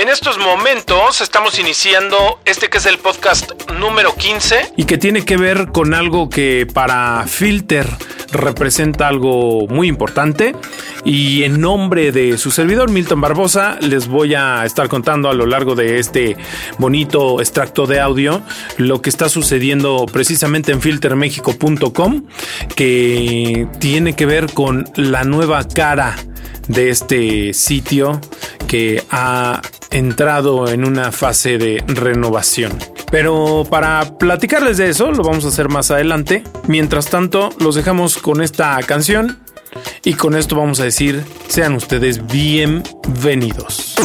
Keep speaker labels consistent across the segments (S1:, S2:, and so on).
S1: En estos momentos estamos iniciando este que es el podcast número 15
S2: y que tiene que ver con algo que para Filter representa algo muy importante. Y en nombre de su servidor Milton Barbosa les voy a estar contando a lo largo de este bonito extracto de audio lo que está sucediendo precisamente en filtermexico.com que tiene que ver con la nueva cara de este sitio que ha entrado en una fase de renovación. Pero para platicarles de eso, lo vamos a hacer más adelante. Mientras tanto, los dejamos con esta canción y con esto vamos a decir, sean ustedes bienvenidos.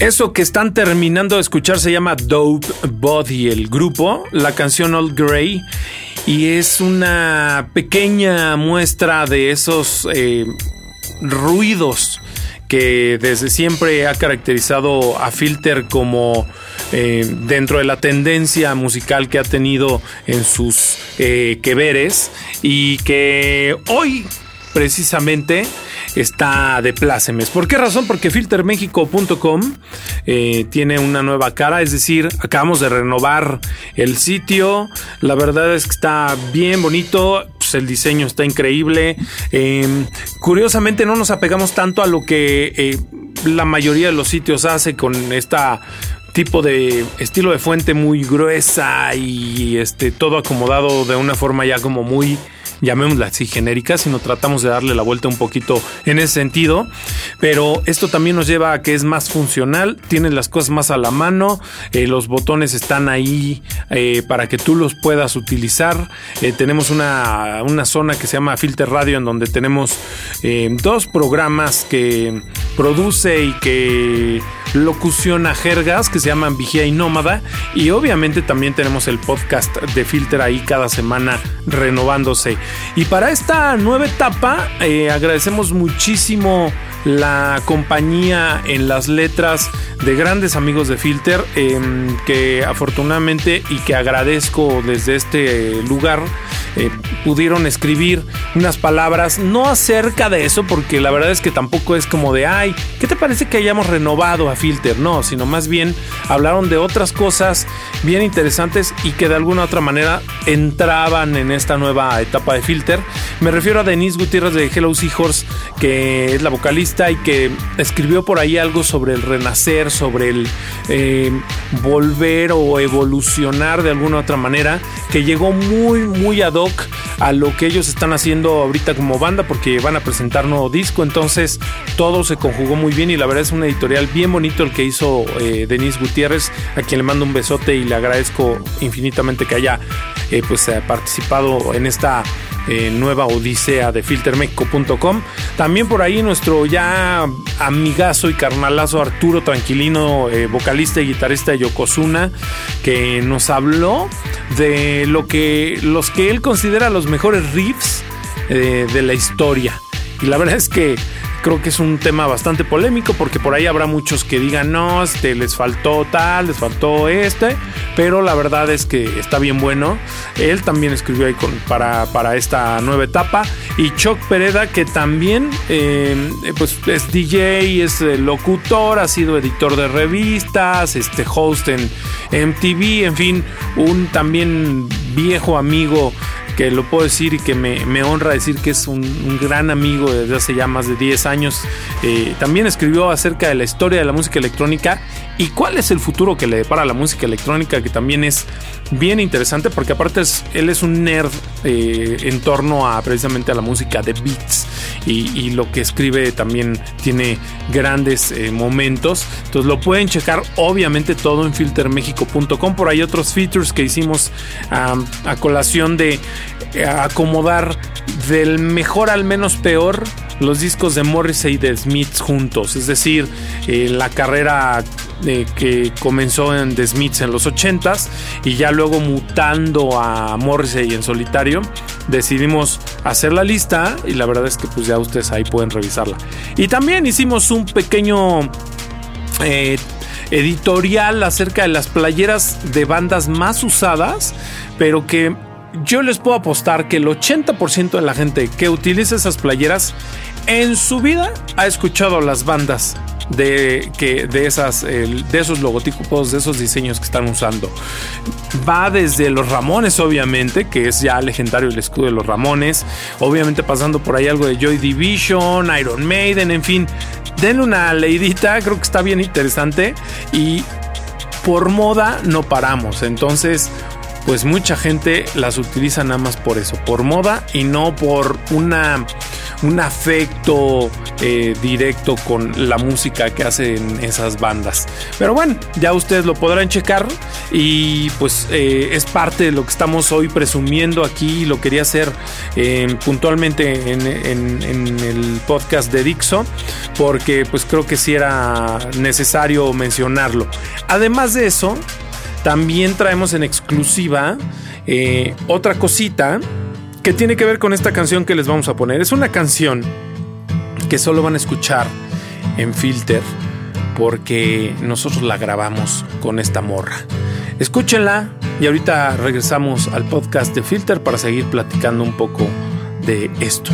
S2: Eso que están terminando de escuchar se llama Dope Body, el grupo, la canción Old Grey, y es una pequeña muestra de esos eh, ruidos que desde siempre ha caracterizado a Filter como eh, dentro de la tendencia musical que ha tenido en sus eh, y que hoy precisamente está de plácemes. ¿Por qué razón? Porque filtermexico.com eh, tiene una nueva cara, es decir, acabamos de renovar el sitio. La verdad es que está bien bonito, pues el diseño está increíble. Em, curiosamente no nos apegamos tanto a lo que eh, la mayoría de los sitios hace con esta tipo de estilo de fuente muy gruesa y este todo acomodado de una forma ya como muy llamémosla así genérica, sino tratamos de darle la vuelta un poquito en ese sentido. Pero esto también nos lleva a que es más funcional, tienes las cosas más a la mano, eh, los botones están ahí eh, para que tú los puedas utilizar. Eh, tenemos una, una, zona que se llama Filter Radio en donde tenemos dos programas que produce y que locuciona jergas que se llaman Vigía y Nómada y obviamente también tenemos el podcast de Filter ahí cada semana renovándose. Y para esta nueva etapa eh, agradecemos muchísimo la compañía en las letras de grandes amigos de Filter em, que afortunadamente y que agradezco desde este lugar eh, pudieron escribir unas palabras no acerca de eso porque la verdad es que tampoco es como de ay ¿qué te parece que hayamos renovado a Filter? No, sino más bien hablaron de otras cosas bien interesantes y que de alguna otra manera entraban en esta nueva etapa de Filter. Me refiero a Denise Gutiérrez de Hello Seahorse que es la vocalista y que escribió por ahí algo sobre el renacer, sobre el eh, volver o evolucionar de alguna otra manera, que llegó muy, muy ad hoc a lo que ellos están haciendo ahorita como banda porque van a presentar nuevo disco, entonces todo se conjugó muy bien y la verdad es un editorial bien bonito el que hizo eh, Denise Gutiérrez, a quien le mando un besote y le agradezco infinitamente que haya eh, pues participado en esta nueva odisea de filtermexico.com. También por ahí nuestro ya amigazo y carnalazo Arturo Tranquilino, eh, vocalista y guitarrista de Yokozuna, que nos habló de lo que los que él considera los mejores riffs eh, de la historia. Y la verdad es que creo que es un tema bastante polémico porque por ahí habrá muchos que digan, no, este, les faltó tal, les faltó este, pero la verdad es que está bien bueno. Él también escribió ahí para, para esta nueva etapa. Y Chuck Pereda, que también eh, pues es DJ, es eh, locutor, ha sido editor de revistas, este host en MTV, en fin, un también viejo amigo que lo puedo decir y que me, honra decir que es un, gran amigo desde hace ya más de 10 años. Eh, también escribió acerca de la historia de la música electrónica y cuál es el futuro que le depara la música electrónica, que también es bien interesante porque aparte él es un nerd eh, en torno a precisamente a la música de beats y, lo que escribe también tiene grandes eh, momentos. Entonces lo pueden checar obviamente todo en filtermexico.com. Por ahí otros features que hicimos a colación de eh, acomodar del mejor al menos peor los discos de Morrissey y de Smiths juntos. Es decir, la carrera que comenzó en The Smiths en los 80s y ya luego mutando a Morrissey en solitario, decidimos hacer la lista y la verdad es que pues ya ustedes ahí pueden revisarla. Y también hicimos un pequeño eh, editorial acerca de las playeras de bandas más usadas, pero que yo les puedo apostar que el 80% de la gente que utiliza esas playeras en su vida ha escuchado las bandas de, que, de, esas, de esos logotipos, de esos diseños que están usando. Va desde los Ramones, obviamente, que es ya legendario el escudo de los Ramones. Obviamente pasando por ahí algo de Joy Division, Iron Maiden, en fin. Denle una leidita, creo que está bien interesante. Y por moda no paramos. Entonces, pues mucha gente las utiliza nada más por eso, por moda y no por una, un afecto
S3: eh, directo con la música que hacen esas bandas. Pero bueno, ya ustedes lo podrán checar y pues eh, es parte de lo que estamos hoy presumiendo aquí. Lo quería hacer eh, puntualmente en, en, el podcast de Dixo porque pues creo que sí era necesario mencionarlo. Además de eso, también traemos en exclusiva otra cosita que tiene que ver con esta canción que les vamos a poner. Es una canción que solo van a escuchar en Filter porque nosotros la grabamos con esta morra. Escúchenla y ahorita regresamos al podcast de Filter para seguir platicando un poco de esto.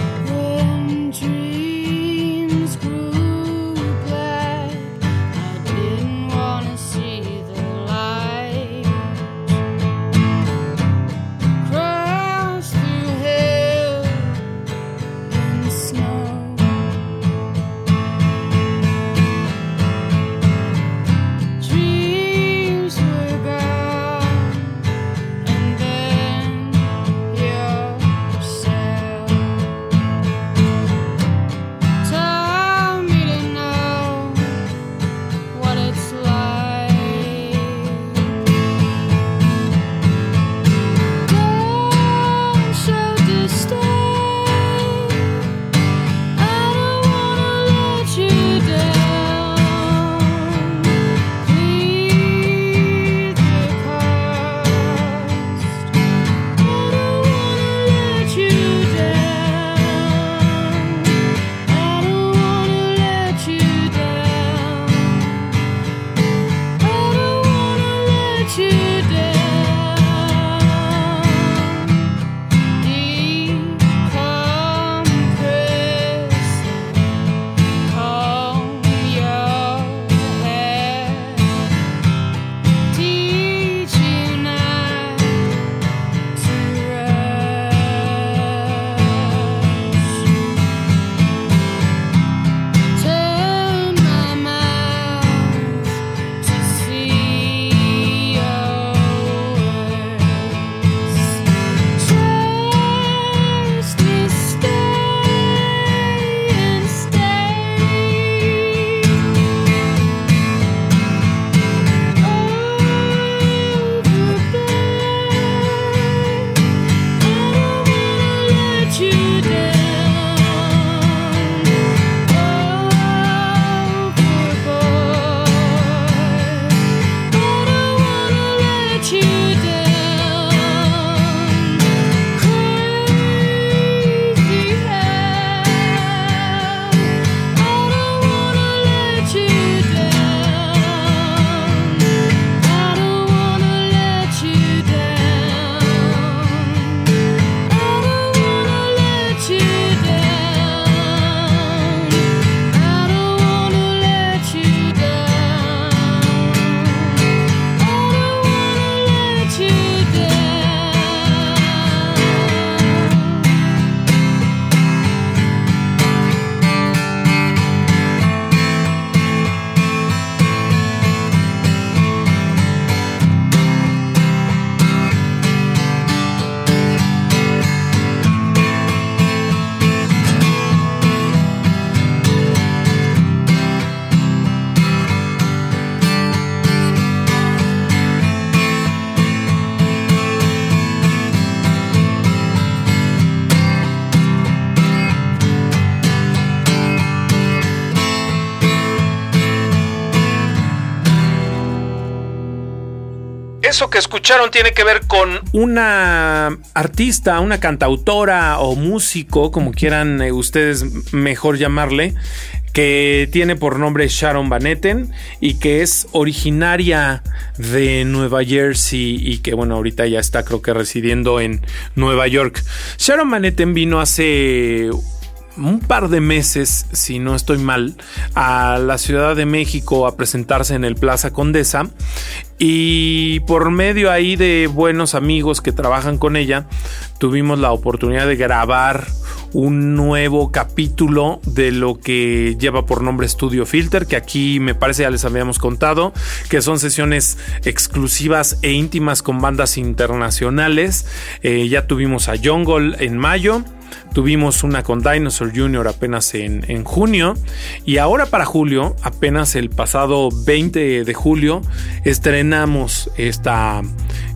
S2: Eso que escucharon tiene que ver con
S3: una artista, una cantautora o músico, como quieran eh, ustedes mejor llamarle, que tiene por nombre Sharon Van Etten y que es originaria de Nueva Jersey y que bueno, ahorita ya está creo que residiendo en Nueva York. Sharon Van Etten vino hace un par de meses, si no estoy mal, a la Ciudad de México a presentarse en el Plaza Condesa y por medio ahí de buenos amigos que trabajan con ella, tuvimos la oportunidad de grabar un nuevo capítulo de lo que lleva por nombre Studio Filter, que aquí me parece ya les habíamos contado, que son sesiones exclusivas e íntimas con bandas internacionales. Eh, ya tuvimos a Jungle en mayo.
S2: Tuvimos una con Dinosaur Jr. apenas en, en, junio. Y ahora para julio, apenas el pasado 20 de julio, estrenamos esta,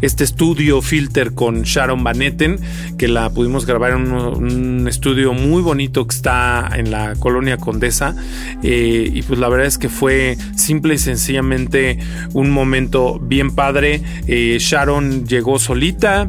S2: este estudio filter con Sharon Van Etten, que la pudimos grabar en un, estudio muy bonito que está en la colonia Condesa. Eh, y pues la verdad es que fue simple y sencillamente un momento bien padre. Eh, Sharon llegó solita,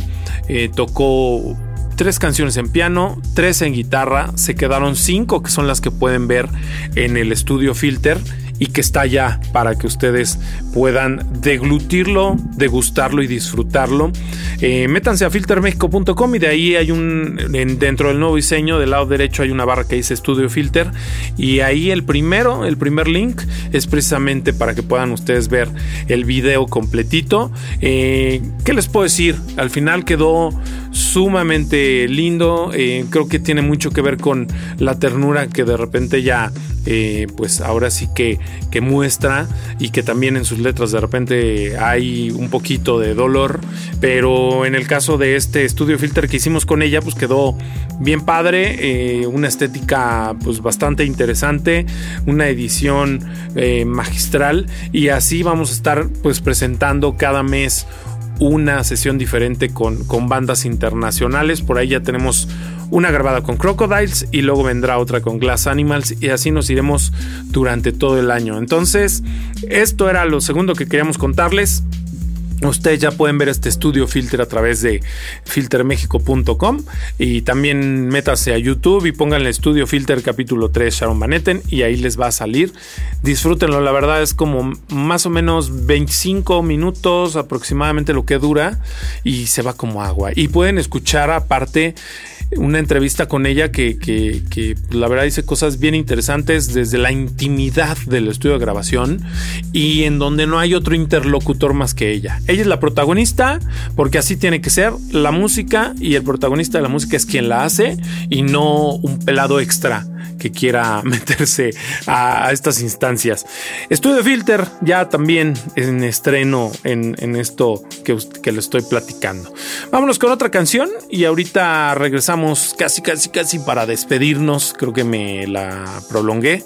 S2: eh, tocó tres canciones en piano, tres en guitarra, se quedaron cinco que son las que pueden ver en el estudio Filter y que está ya para que ustedes puedan deglutirlo, degustarlo y disfrutarlo. Eh, métanse a filtermexico.com y de ahí hay un, dentro del nuevo diseño, del lado derecho hay una barra que dice Studio Filter y ahí el primero, el primer link es precisamente para que puedan ustedes ver el video completito. Eh, ¿Qué les puedo decir? Al final quedó sumamente lindo, eh, creo que tiene mucho que ver con la ternura que de repente ya eh, pues ahora sí que, que muestra y que también en sus letras de repente hay un poquito de dolor, pero en el caso de este estudio filter que hicimos con ella, pues quedó bien padre, eh, una estética pues bastante interesante, una edición eh, magistral y así vamos a estar pues presentando cada mes una sesión diferente con, con bandas internacionales. Por ahí ya tenemos una grabada con Crocodiles y luego vendrá otra con Glass Animals y así nos iremos durante todo el año. Entonces, esto era lo segundo que queríamos contarles. Ustedes ya pueden ver este estudio filter a través de filtermexico.com y también métase a YouTube y pónganle estudio filter capítulo 3 Sharon Van Etten y ahí les va a salir. Disfrútenlo, la verdad es como más o menos 25 minutos aproximadamente lo que dura y se va como agua. Y pueden escuchar aparte una entrevista con ella que, que, la verdad dice cosas bien interesantes desde la intimidad del estudio de grabación y en donde no hay otro interlocutor más que ella. Ella es la protagonista porque así tiene que ser la música y el protagonista de la música es quien la hace y no un pelado extra que quiera meterse a, estas instancias. Estudio Filter ya también en estreno en, esto que, que le estoy platicando. Vámonos con otra canción y ahorita regresamos casi, casi, casi para despedirnos. Creo que me la prolongué,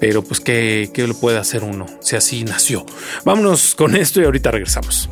S2: pero pues ¿qué, qué le puede hacer uno si así nació? Vámonos con esto y ahorita regresamos.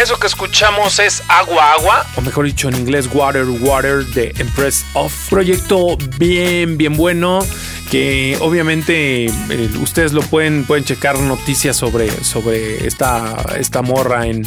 S1: Eso que escuchamos es Agua Agua.
S2: O mejor dicho en inglés Water Water de Empress of. Proyecto bien, bien bueno que obviamente eh, ustedes lo pueden, pueden checar noticias sobre, sobre esta, esta morra en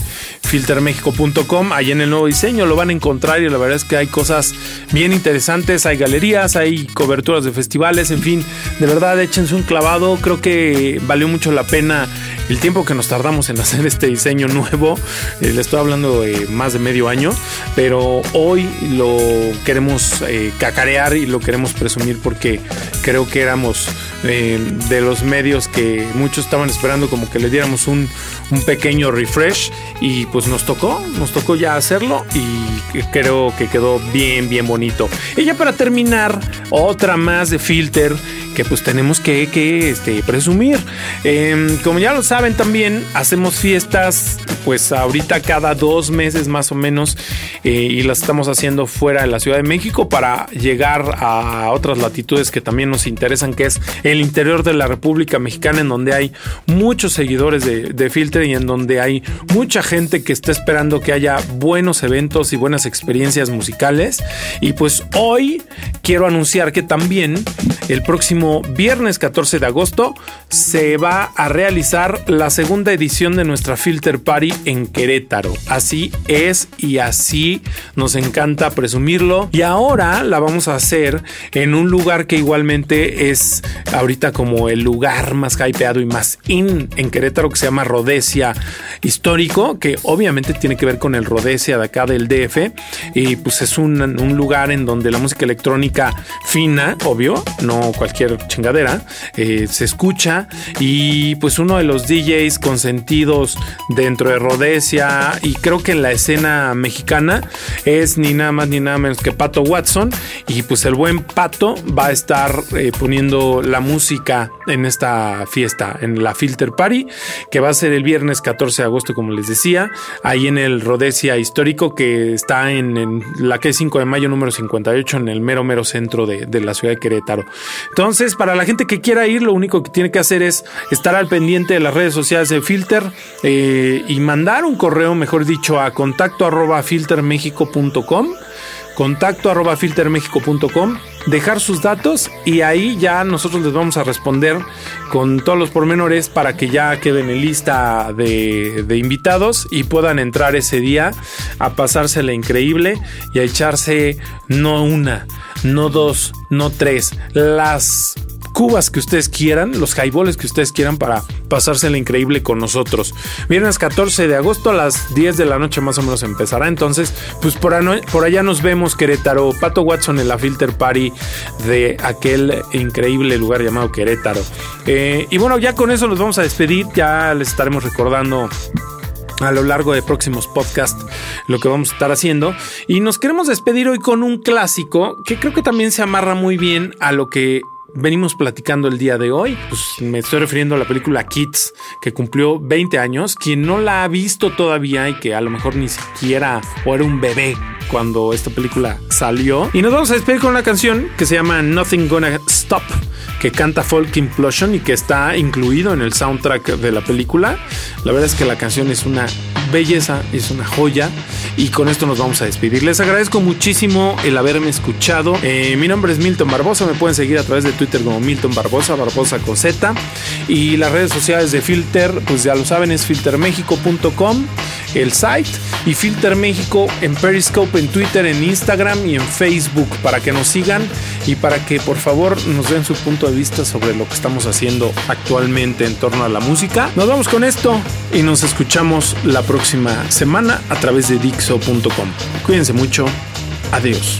S2: filtermexico.com. Ahí en el nuevo diseño lo van a encontrar y la verdad es que hay cosas bien interesantes. Hay galerías, hay coberturas de festivales, en fin, de verdad échense un clavado. Creo que valió mucho la pena el tiempo que nos tardamos en hacer este diseño nuevo. Eh, le estoy hablando de más de medio año, pero hoy lo queremos eh, cacarear y lo queremos presumir porque creo que éramos eh, de los medios que muchos estaban esperando como que le diéramos un, un, pequeño refresh y pues nos tocó, nos tocó ya hacerlo y creo que quedó bien, bien bonito. Y ya para terminar, otra más de Filter que pues tenemos que, que este, presumir. Em, como ya lo saben también, hacemos fiestas pues ahorita cada dos meses más o menos eh, y las estamos haciendo fuera de la Ciudad de México para llegar a otras latitudes que también nos interesan, que es el interior de la República Mexicana, en donde hay muchos seguidores de, de Filter y en donde hay mucha gente que está esperando que haya buenos eventos y buenas experiencias musicales. Y pues hoy quiero anunciar que también el próximo viernes 14 de agosto se va a realizar la segunda edición de nuestra Filter Party en Querétaro. Así es y así nos encanta presumirlo. Y ahora la vamos a hacer en un lugar que igualmente es ahorita como el lugar más hypeado y más in en Querétaro, que se llama Rodesia Histórico, que obviamente tiene que ver con el Rodesia de acá del DF. Y pues es un, lugar en donde la música electrónica fina, obvio, no cualquier chingadera, eh, se escucha. Y pues uno de los DJs consentidos dentro de Rodesia y creo que en la escena mexicana es ni nada más ni nada menos que Pato Watson. Y pues el buen Pato va a estar eh, poniendo la música en esta fiesta, en la Filter Party, que va a ser el viernes 14 de agosto, como les decía, ahí en el Rodesia Histórico, que está en, la que es 5 de mayo número 58, en el mero, mero centro de, la ciudad de Querétaro. Entonces, para la gente que quiera ir, lo único que tiene que hacer es estar al pendiente de las redes sociales de Filter eh, y mandar un correo, mejor dicho, a contacto arroba contacto arroba filtermexico.com, dejar sus datos y ahí ya nosotros les vamos a responder con todos los pormenores para que ya queden en lista de, de invitados y puedan entrar ese día a pasársela increíble y a echarse no una, no dos, no tres, las cubas que ustedes quieran, los highballs que ustedes quieran para pasársela increíble con nosotros. Viernes 14 de agosto a las 10 de la noche más o menos empezará. Entonces, pues por, allá nos vemos, Querétaro. Pato Watson en la Filter Party de aquel increíble lugar llamado Querétaro. Eh, y bueno, ya con eso nos vamos a despedir. Ya les estaremos recordando a lo largo de próximos podcasts lo que vamos a estar haciendo. Y nos queremos despedir hoy con un clásico que creo que también se amarra muy bien a lo que venimos platicando el día de hoy. Pues me estoy refiriendo a la película Kids, que cumplió 20 años. Quien no la ha visto todavía y que a lo mejor ni siquiera o era un bebé cuando esta película salió. Y nos vamos a despedir con una canción que se llama Nothing Gonna Stop, que canta Folk Implosion y que está incluido en el soundtrack de la película. La verdad es que la canción es una belleza, es una joya. Y con esto nos vamos a despedir. Les agradezco muchísimo el haberme escuchado. Eh, mi nombre es Milton Barbosa. Me pueden seguir a través de Twitter como Milton Barbosa, Barbosa Coseta. Y las redes sociales de Filter, pues ya lo saben, es filtermexico.com, el site. Y Filter México en Periscope, en Twitter, en Instagram y en Facebook para que nos sigan y para que por favor nos den su punto de vista sobre lo que estamos haciendo actualmente en torno a la música. Nos vamos con esto y nos escuchamos la semana a través de Dixo.com. Cuídense mucho. Adiós.